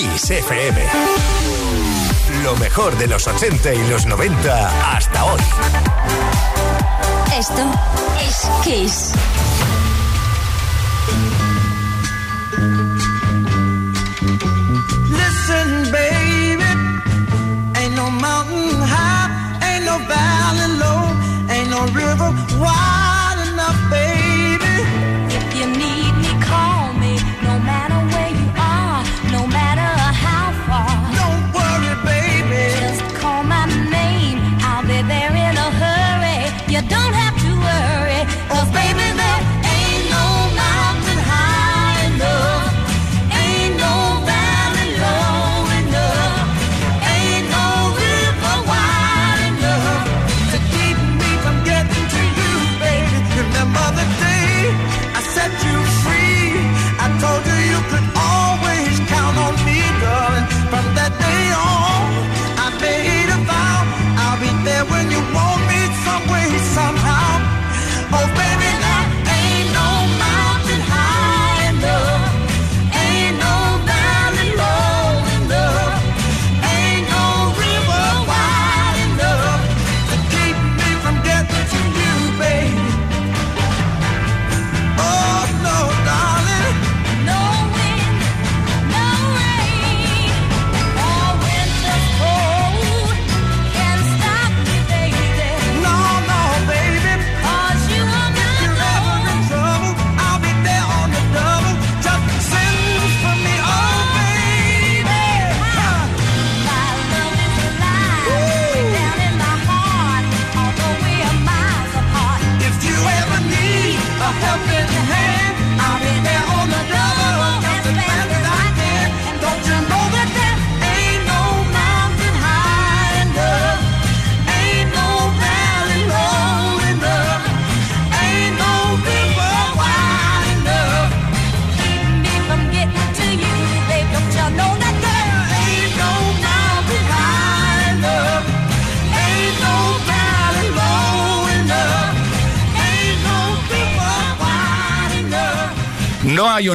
Kiss FM. Lo mejor de los 80 y los 90 hasta hoy. Esto es Kiss. Listen, baby, ain't no mountain high, ain't no valley low, ain't no river wide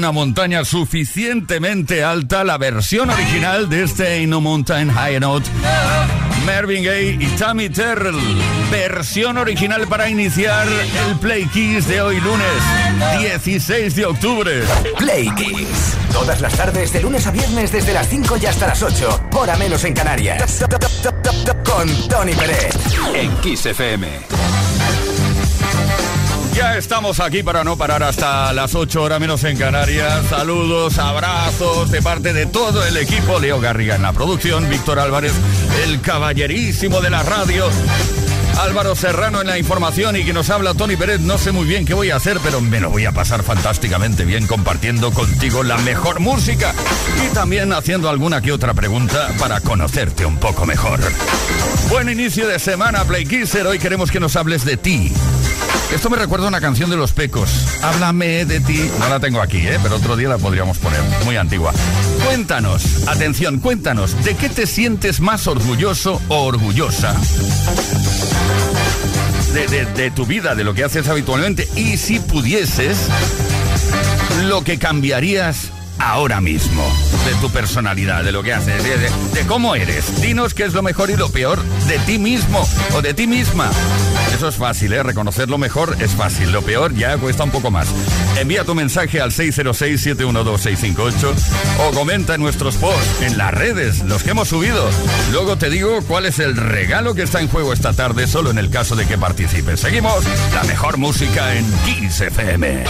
una montaña suficientemente alta. La versión original de este No Mountain High Note. Marvin Gaye y Tammy Terrell. Versión original para iniciar el Play Kiss de hoy lunes, 16 de octubre. Play Kiss. Todas las tardes, de lunes a viernes, desde las 5 y hasta las 8. Hora menos en Canarias. Con Tony Pérez. En Kiss FM. Ya estamos aquí para no parar hasta las 8 horas menos en Canarias. Saludos, abrazos de parte de todo el equipo. Leo Garriga en la producción, Víctor Álvarez, el caballerísimo de la radio. Álvaro Serrano en la información y que nos habla Tony Pérez. No sé muy bien qué voy a hacer, pero me lo voy a pasar fantásticamente bien compartiendo contigo la mejor música y también haciendo alguna que otra pregunta para conocerte un poco mejor. Buen inicio de semana, Play Kisser. Hoy queremos que nos hables de ti. Esto me recuerda a una canción de los Pecos. Háblame de ti. No la tengo aquí, ¿eh? pero otro día la podríamos poner. Muy antigua. Cuéntanos, atención, cuéntanos, ¿de qué te sientes más orgulloso o orgullosa? De, de- de tu vida, de lo que haces habitualmente. Y si pudieses, lo que cambiarías ahora mismo de tu personalidad, de lo que haces, de, cómo eres. Dinos qué es lo mejor y lo peor de ti mismo o de ti misma. Eso es fácil, ¿eh? Reconocer lo mejor es fácil, lo peor ya cuesta un poco más. Envía tu mensaje al 606-712-658 o comenta en nuestros posts, en las redes, los que hemos subido. Luego te digo cuál es el regalo que está en juego esta tarde, solo en el caso de que participes. Seguimos la mejor música en Kiss FM.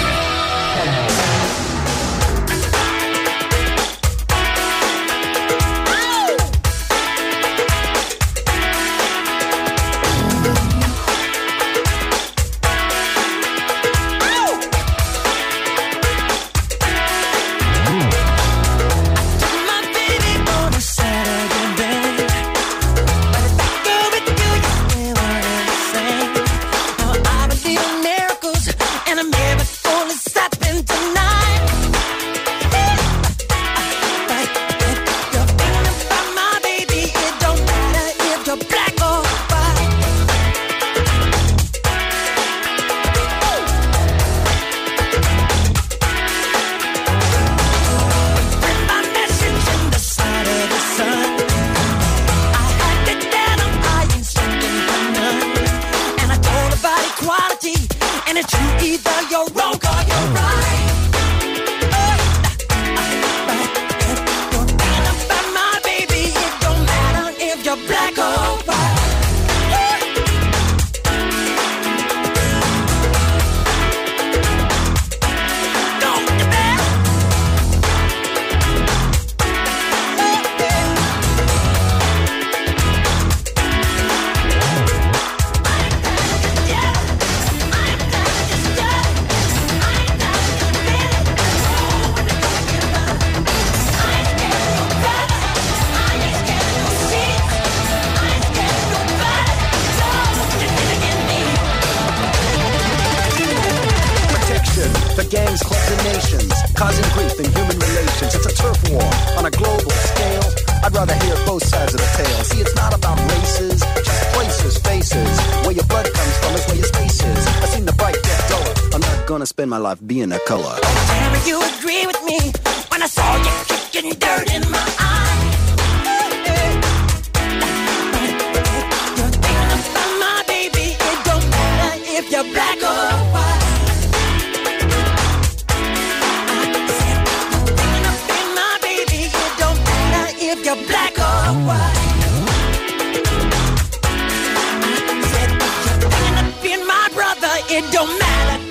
In my life.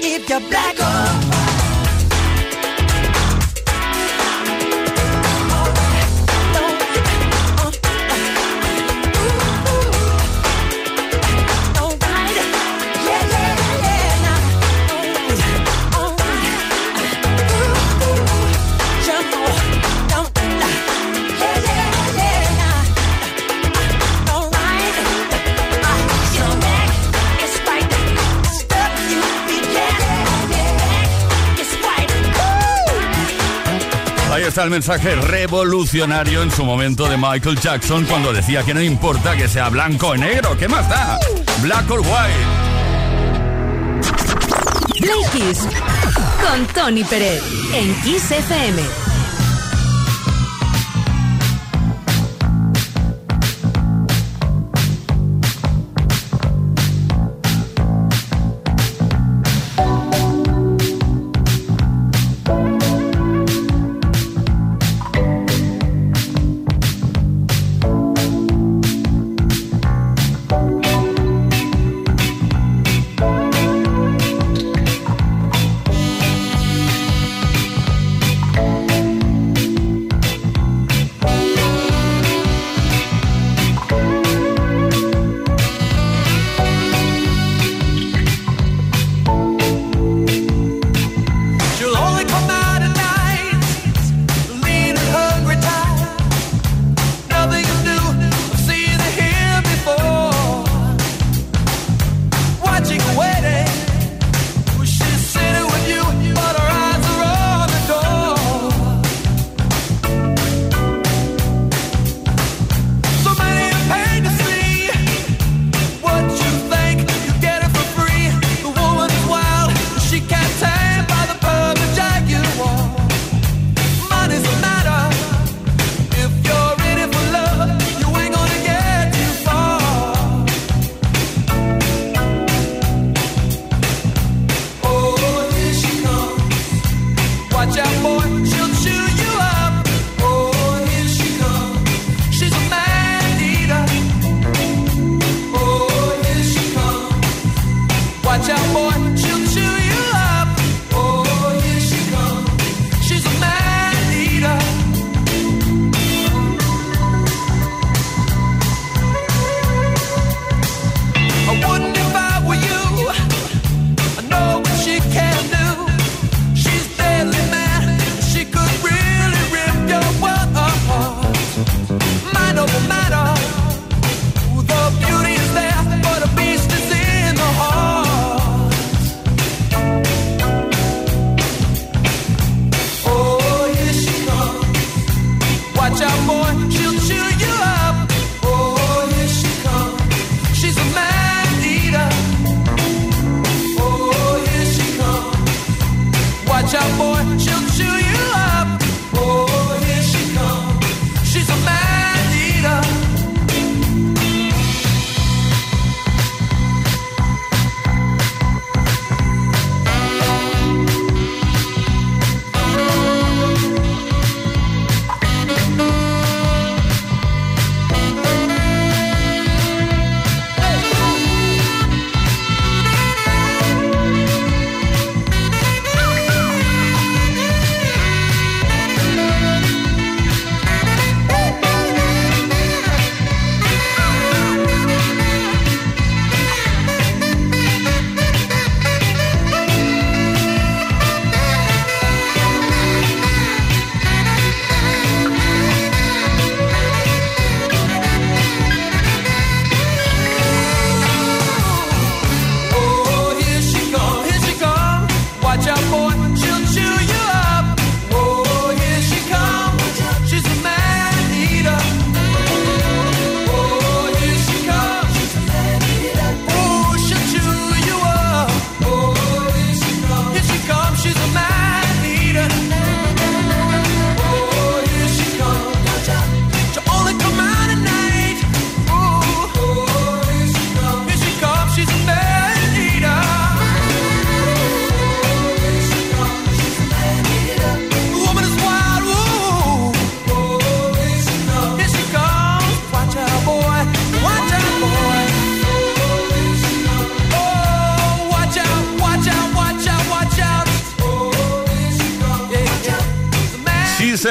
if you're black or está el mensaje revolucionario en su momento de Michael Jackson cuando decía que no importa que sea blanco o negro, ¿qué más da? Black or white. Con Tony Pérez en Kiss FM.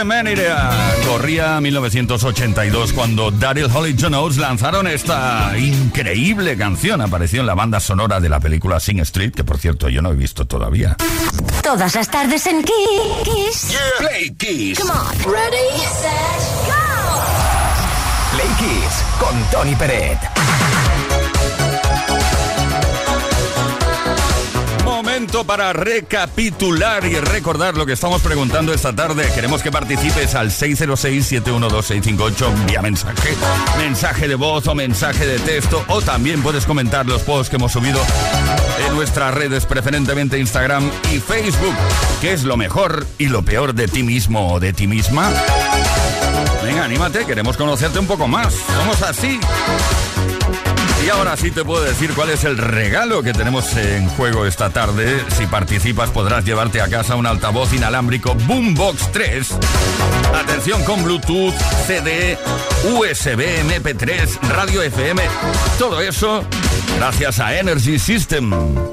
Manera. Corría 1982 cuando Daryl Holly Jones lanzaron esta increíble canción. Apareció en la banda sonora de la película Sing Street, que por cierto yo no he visto todavía. Todas las tardes en Kiss. Play Kiss. Come on. Ready, set, go. Play Kiss con Tony Peret. Para recapitular y recordar lo que estamos preguntando esta tarde. Queremos que participes al 606-712-658 vía mensaje, mensaje de voz o mensaje de texto. O también puedes comentar los posts que hemos subido en nuestras redes, preferentemente Instagram y Facebook. ¿Qué es lo mejor y lo peor de ti mismo o de ti misma? Venga, anímate, queremos conocerte un poco más. Somos así. Y ahora sí te puedo decir cuál es el regalo que tenemos en juego esta tarde. Si participas podrás llevarte a casa un altavoz inalámbrico Boombox 3. Atención con Bluetooth, CD, USB, MP3, radio FM. Todo eso gracias a Energy System.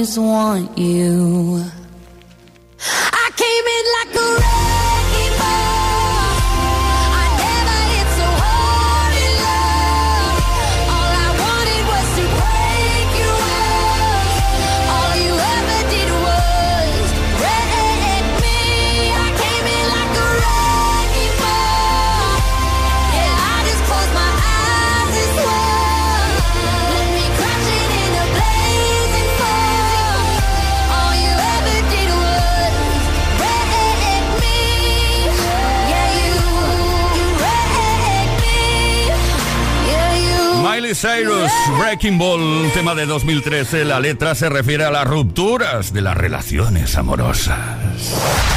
always want you. Breaking Ball, tema de 2013. La letra se refiere a las rupturas de las relaciones amorosas.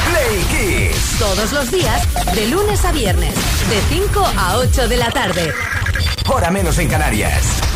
Play Kiss. Todos los días, de lunes a viernes, de 5 a 8 de la tarde. Hora menos en Canarias.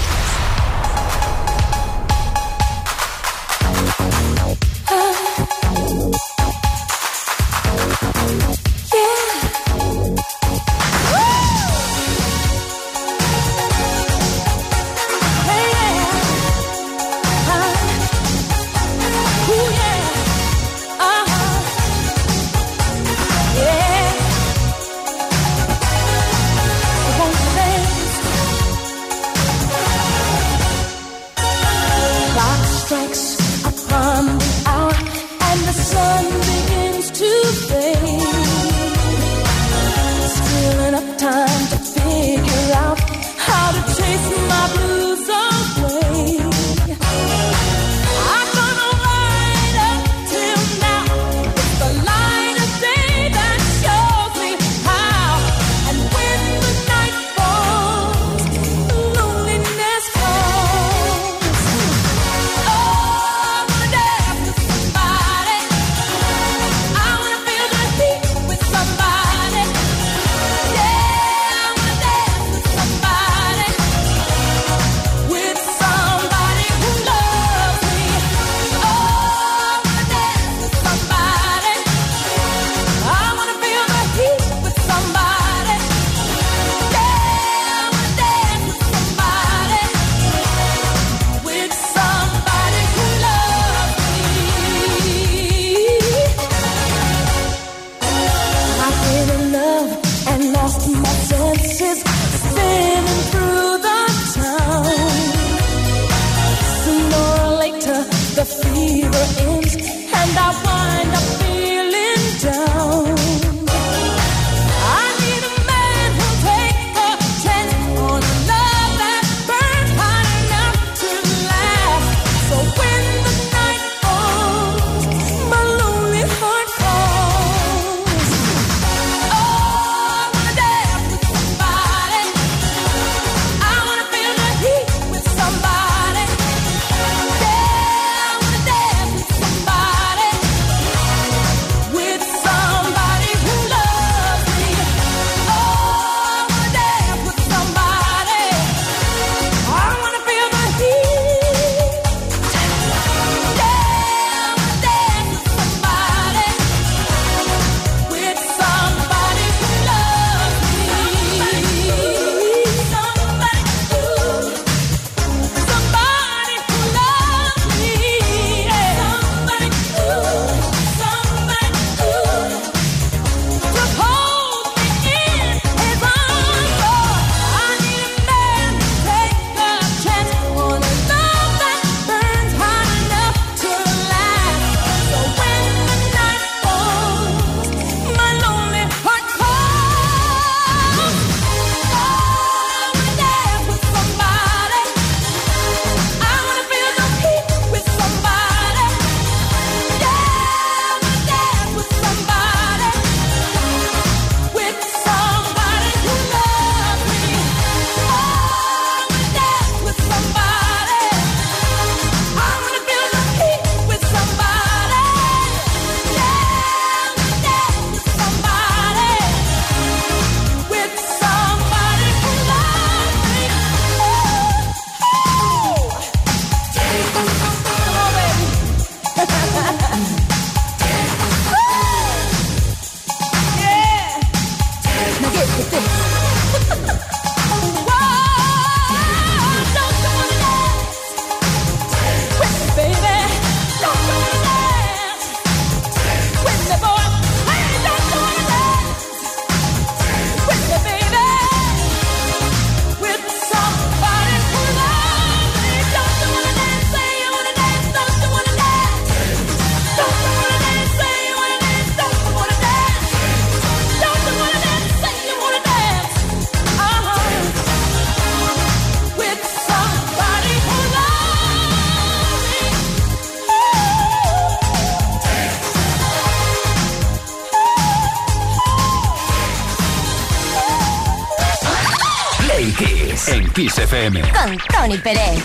Tony Pérez.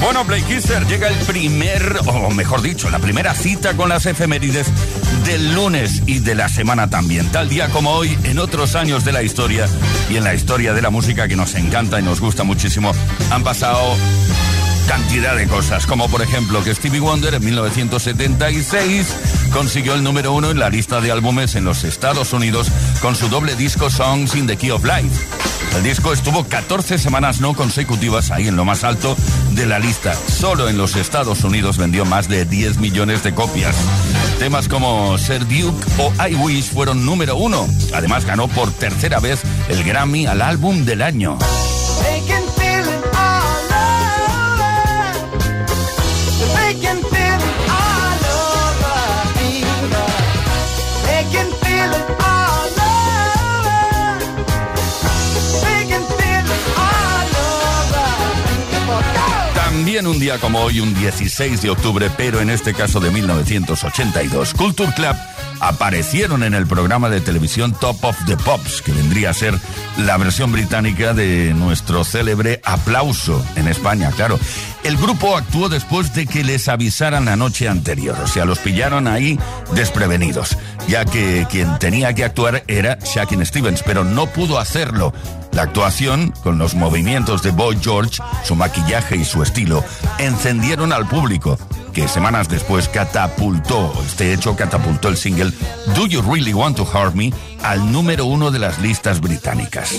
Bueno, Kisser, llega el primer, o mejor dicho, la primera cita con las efemérides del lunes y de la semana también. Tal día como hoy, en otros años de la historia y en la historia de la música que nos encanta y nos gusta muchísimo, han pasado cantidad de cosas, como por ejemplo que Stevie Wonder en 1976 consiguió el número uno en la lista de álbumes en los Estados Unidos con su doble disco Songs in the Key of Life. El disco estuvo 14 semanas no consecutivas ahí en lo más alto de la lista. Solo en los Estados Unidos vendió más de 10 millones de copias. Temas como Ser Duke o I Wish fueron número uno. Además ganó por tercera vez el Grammy al álbum del año. También un día como hoy, un 16 de octubre, pero en este caso de 1982, Culture Club aparecieron en el programa de televisión Top of the Pops, que vendría a ser la versión británica de nuestro célebre aplauso en España, claro. El grupo actuó después de que les avisaran la noche anterior, o sea, los pillaron ahí desprevenidos, ya que quien tenía que actuar era Shakin Stevens, pero no pudo hacerlo. La actuación, con los movimientos de Boy George, su maquillaje y su estilo, encendieron al público que semanas después catapultó, este hecho catapultó el single Do You Really Want to Hurt Me al número uno de las listas británicas.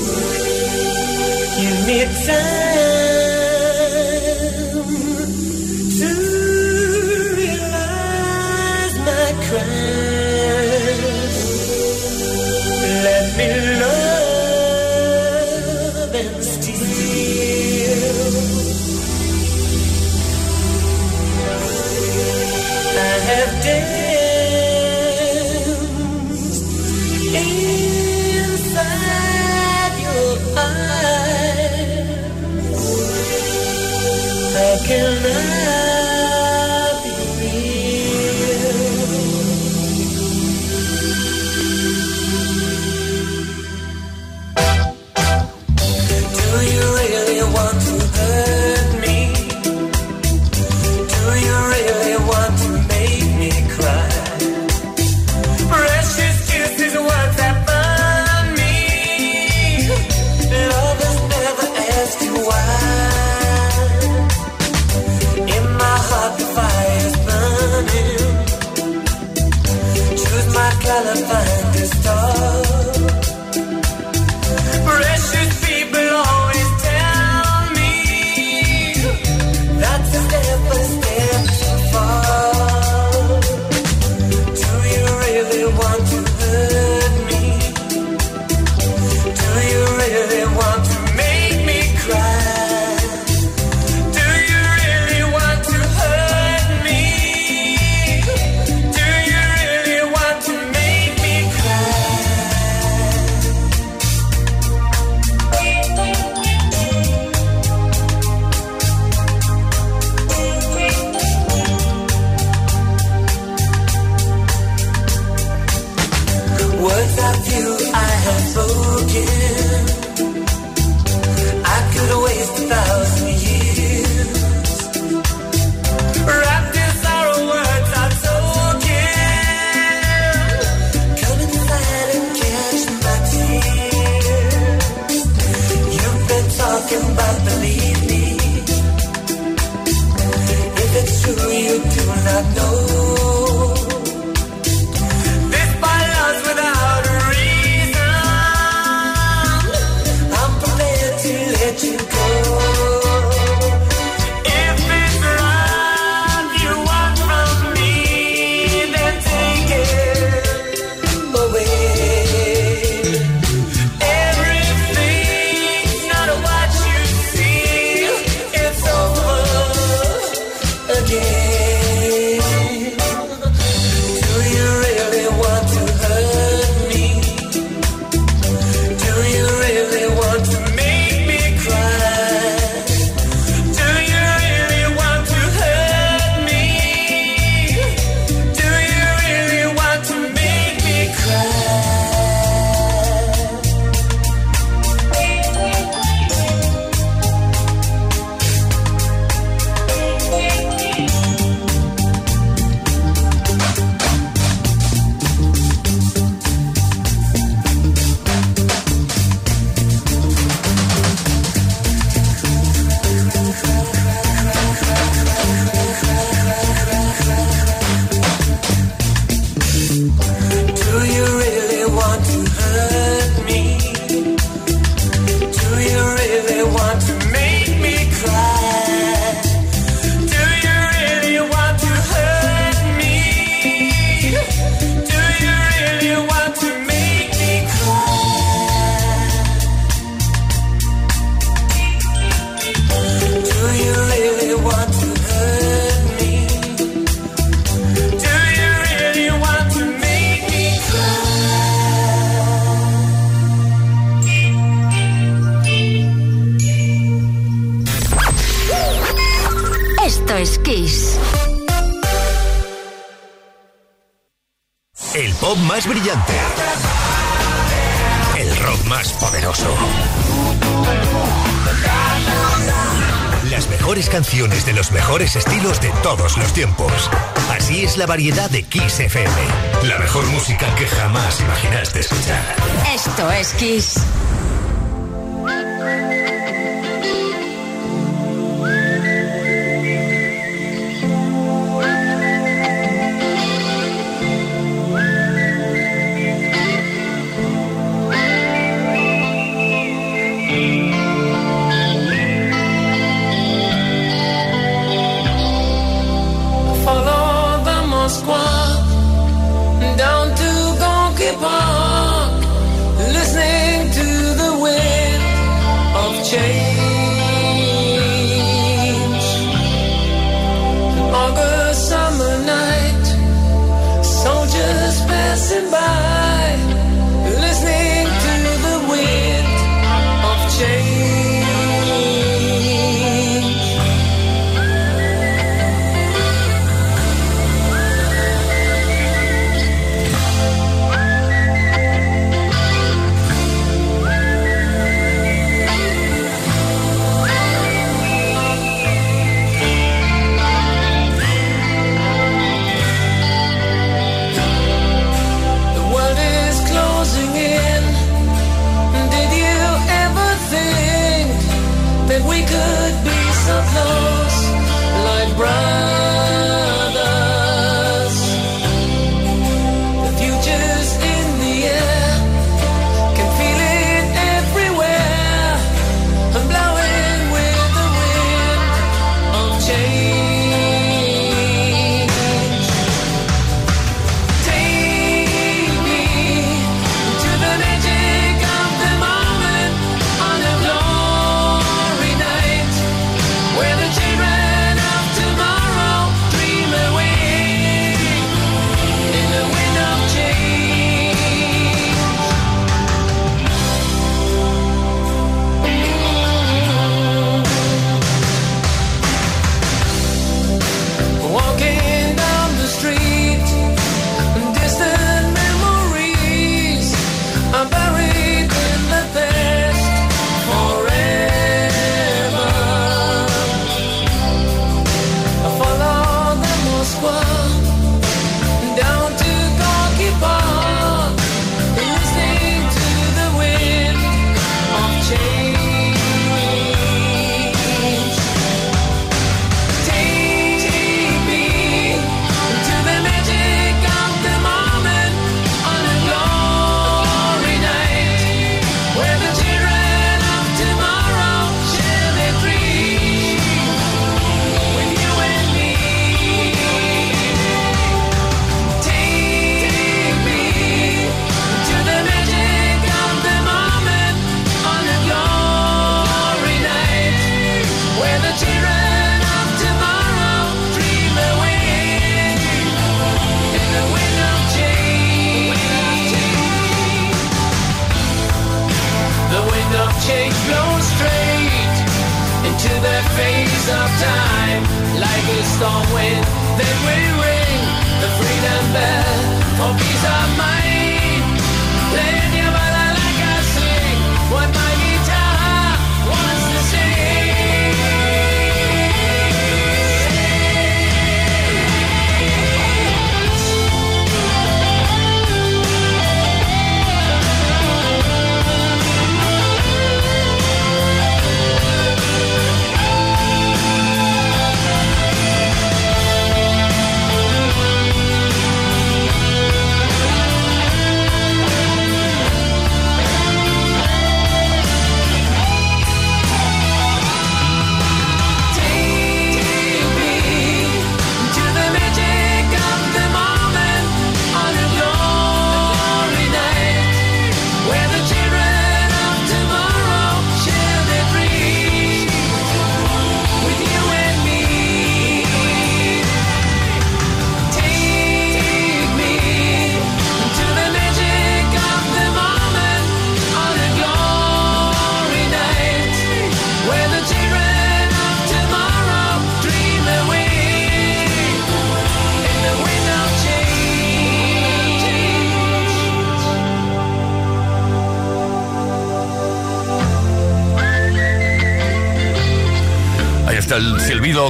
todos los tiempos. Así es la variedad de Kiss FM. La mejor música que jamás imaginaste escuchar. Esto es Kiss.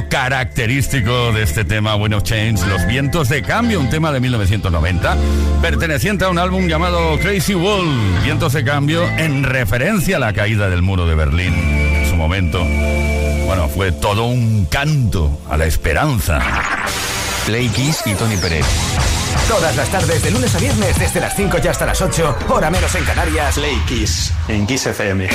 Característico de este tema, When of Change, Los Vientos de Cambio, un tema de 1990, perteneciente a un álbum llamado Crazy Wall, Vientos de Cambio, en referencia a la caída del muro de Berlín en su momento. Bueno, fue todo un canto a la esperanza. Play Kiss y Tony Pérez. Todas las tardes, de lunes a viernes, desde las 5 y hasta las 8, hora menos en Canarias. Play Kiss en Kiss FM.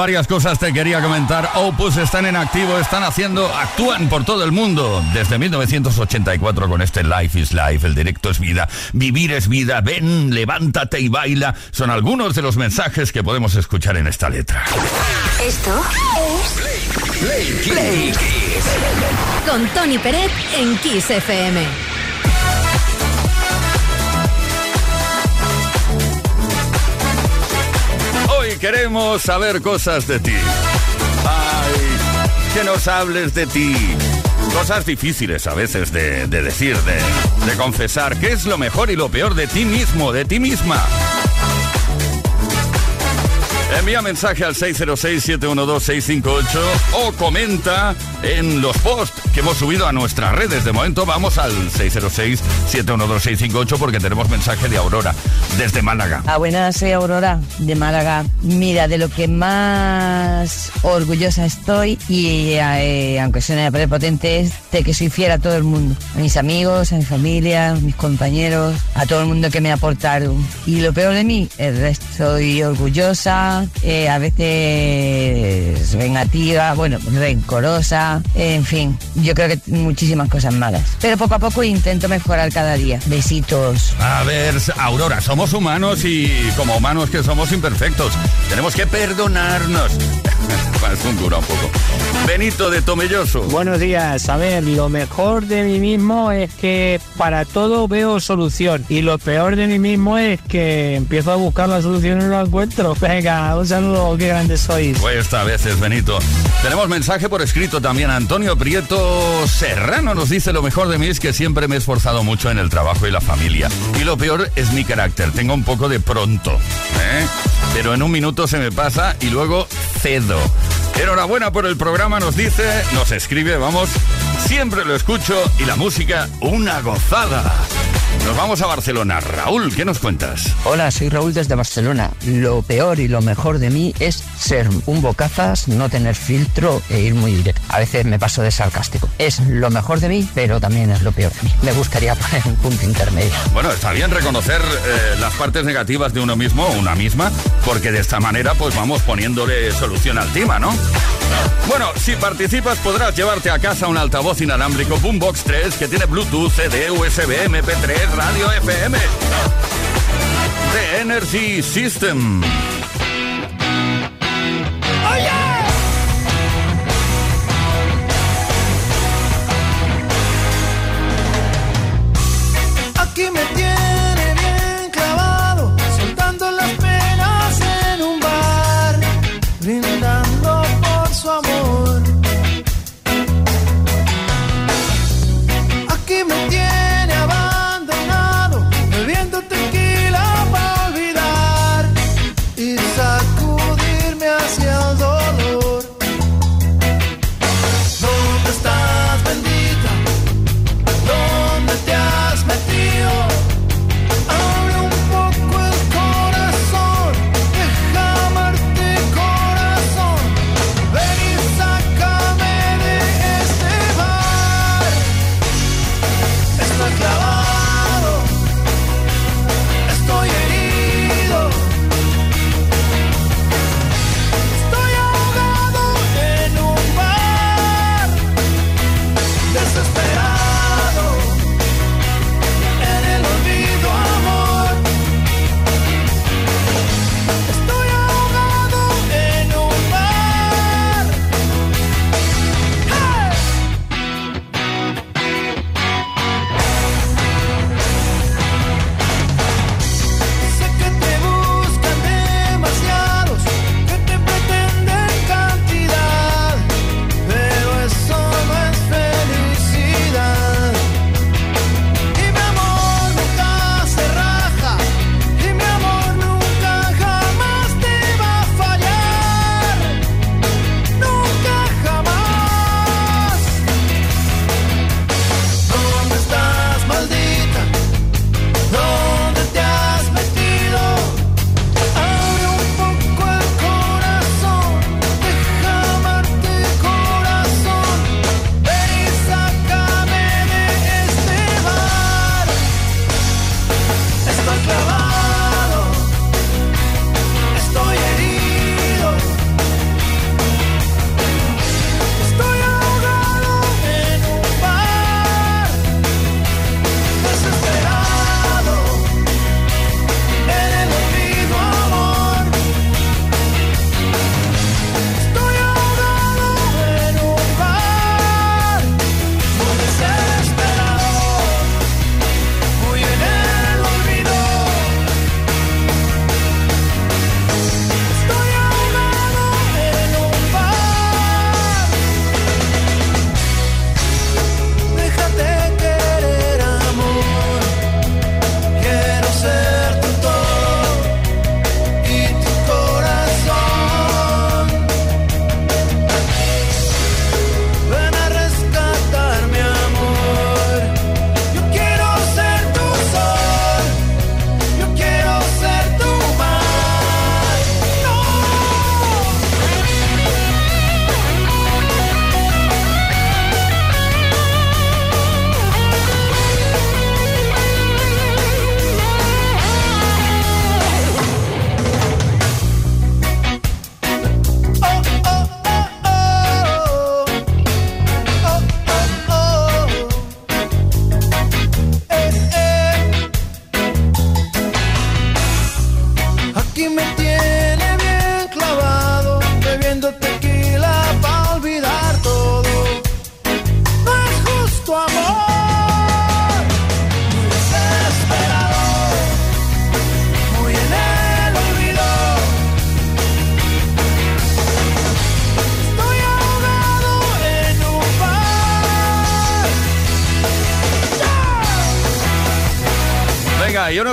Varias cosas te quería comentar. Opus están en activo, están haciendo, actúan por todo el mundo. Desde 1984 con este Life is Life, el directo es vida, vivir es vida, ven, levántate y baila. Son algunos de los mensajes que podemos escuchar en esta letra. Esto es Play, Play Kiss. con Tony Peret en Kiss FM. Queremos saber cosas de ti. Ay, que nos hables de ti. Cosas difíciles a veces de, de decir, de, de confesar. ¿Qué es lo mejor y lo peor de ti mismo, de ti misma? Envía mensaje al 606-712-658 o comenta en los posts que hemos subido a nuestras redes. De momento vamos al 606-712-658 porque tenemos mensaje de Aurora desde Málaga. Ah, buenas, soy Aurora de Málaga. Mira, de lo que más orgullosa estoy y eh, aunque suene prepotente es de que soy fiel a todo el mundo. A mis amigos, a mi familia, a mis compañeros, a todo el mundo que me aportaron. Y lo peor de mí, el resto. Soy orgullosa, eh, a veces vengativa, bueno, rencorosa, en fin, yo creo que muchísimas cosas malas. Pero poco a poco intento mejorar cada día. Besitos. A ver, Aurora, somos humanos y como humanos que somos imperfectos, tenemos que perdonarnos. es un dura un poco. Benito de Tomelloso. Buenos días. A ver, lo mejor de mí mismo es que para todo veo solución. Y lo peor de mí mismo es que empiezo a buscar la solución y no la encuentro. Venga, un saludo, qué grande sois. Cuesta a veces, Benito. Tenemos mensaje por escrito también. Antonio Prieto Serrano nos dice lo mejor de mí es que siempre me he esforzado mucho en el trabajo y la familia. Y lo peor es mi carácter. Tengo un poco de pronto. ¿eh? Pero en un minuto se me pasa y luego cedo. Enhorabuena por el programa, nos dice, nos escribe, vamos, siempre lo escucho y la música una gozada. Nos vamos a Barcelona. Raúl, ¿qué nos cuentas? Hola, soy Raúl desde Barcelona. Lo peor y lo mejor de mí es ser un bocazas, no tener filtro e ir muy directo. A veces me paso de sarcástico. Es lo mejor de mí, pero también es lo peor de mí. Me gustaría poner un punto intermedio. Bueno, está bien reconocer eh, las partes negativas de uno mismo o una misma, porque de esta manera pues vamos poniéndole solución al tema, ¿no? Bueno, si participas podrás llevarte a casa un altavoz inalámbrico Boombox 3 que tiene Bluetooth, CD, USB, MP3, radio FM. The Energy System. Aquí me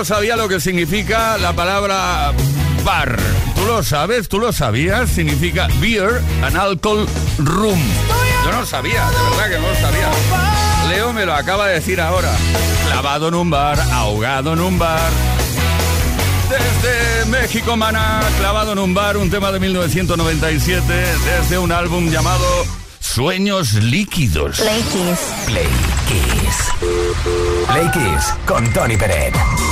sabía lo que significa la palabra bar. ¿Tú lo sabes? ¿Tú lo sabías? Significa beer and alcohol room. Yo no sabía, de verdad que no lo sabía. Leo me lo acaba de decir ahora. Clavado en un bar, ahogado en un bar. Desde México, Maná, clavado en un bar, un tema de 1997, desde un álbum llamado Sueños Líquidos. Play Kiss. Play Kiss. Play Kiss con Tony Peret.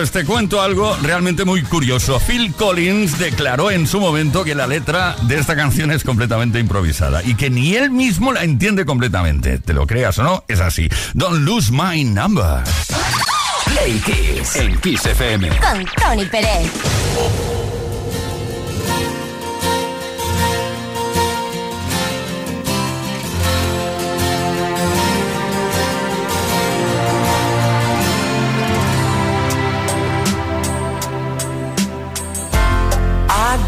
Pues te cuento algo realmente muy curioso. Phil Collins declaró en su momento que la letra de esta canción es completamente improvisada y que ni él mismo la entiende completamente. Te lo creas o no, es así. Don't lose my number. Play Kiss en Kiss FM. Con Tony Pérez.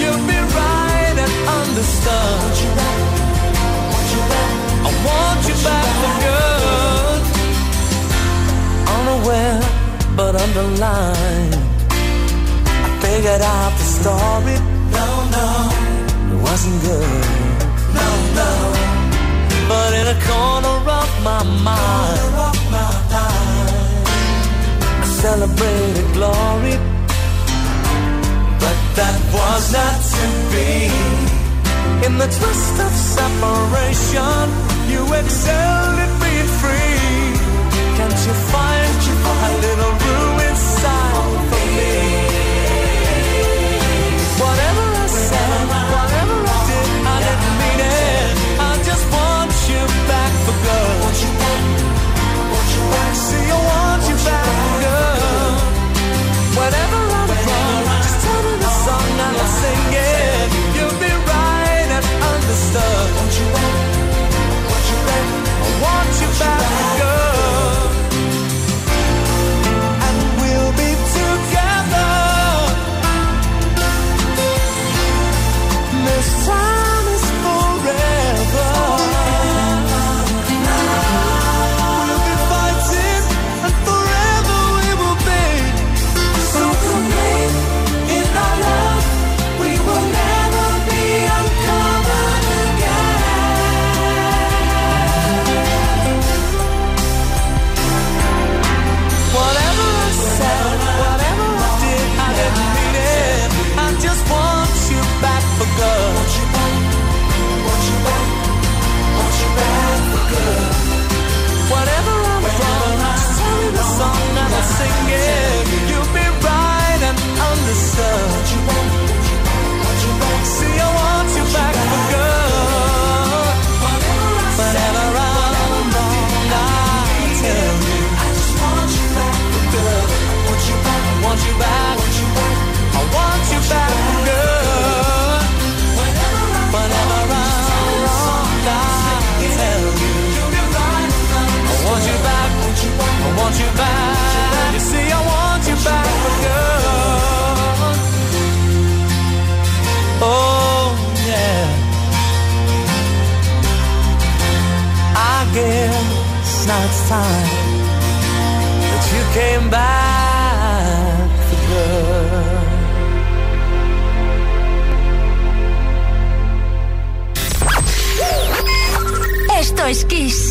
You'll be right and I want you back. Unaware, but underlined. I figured out the story. No, no, it wasn't good. No, no. But in a corner of my mind, I celebrated glory. That was not to be. In the twist of separation, you excelled at being free. Can't you find and understood. That you came back. Esto es Kiss.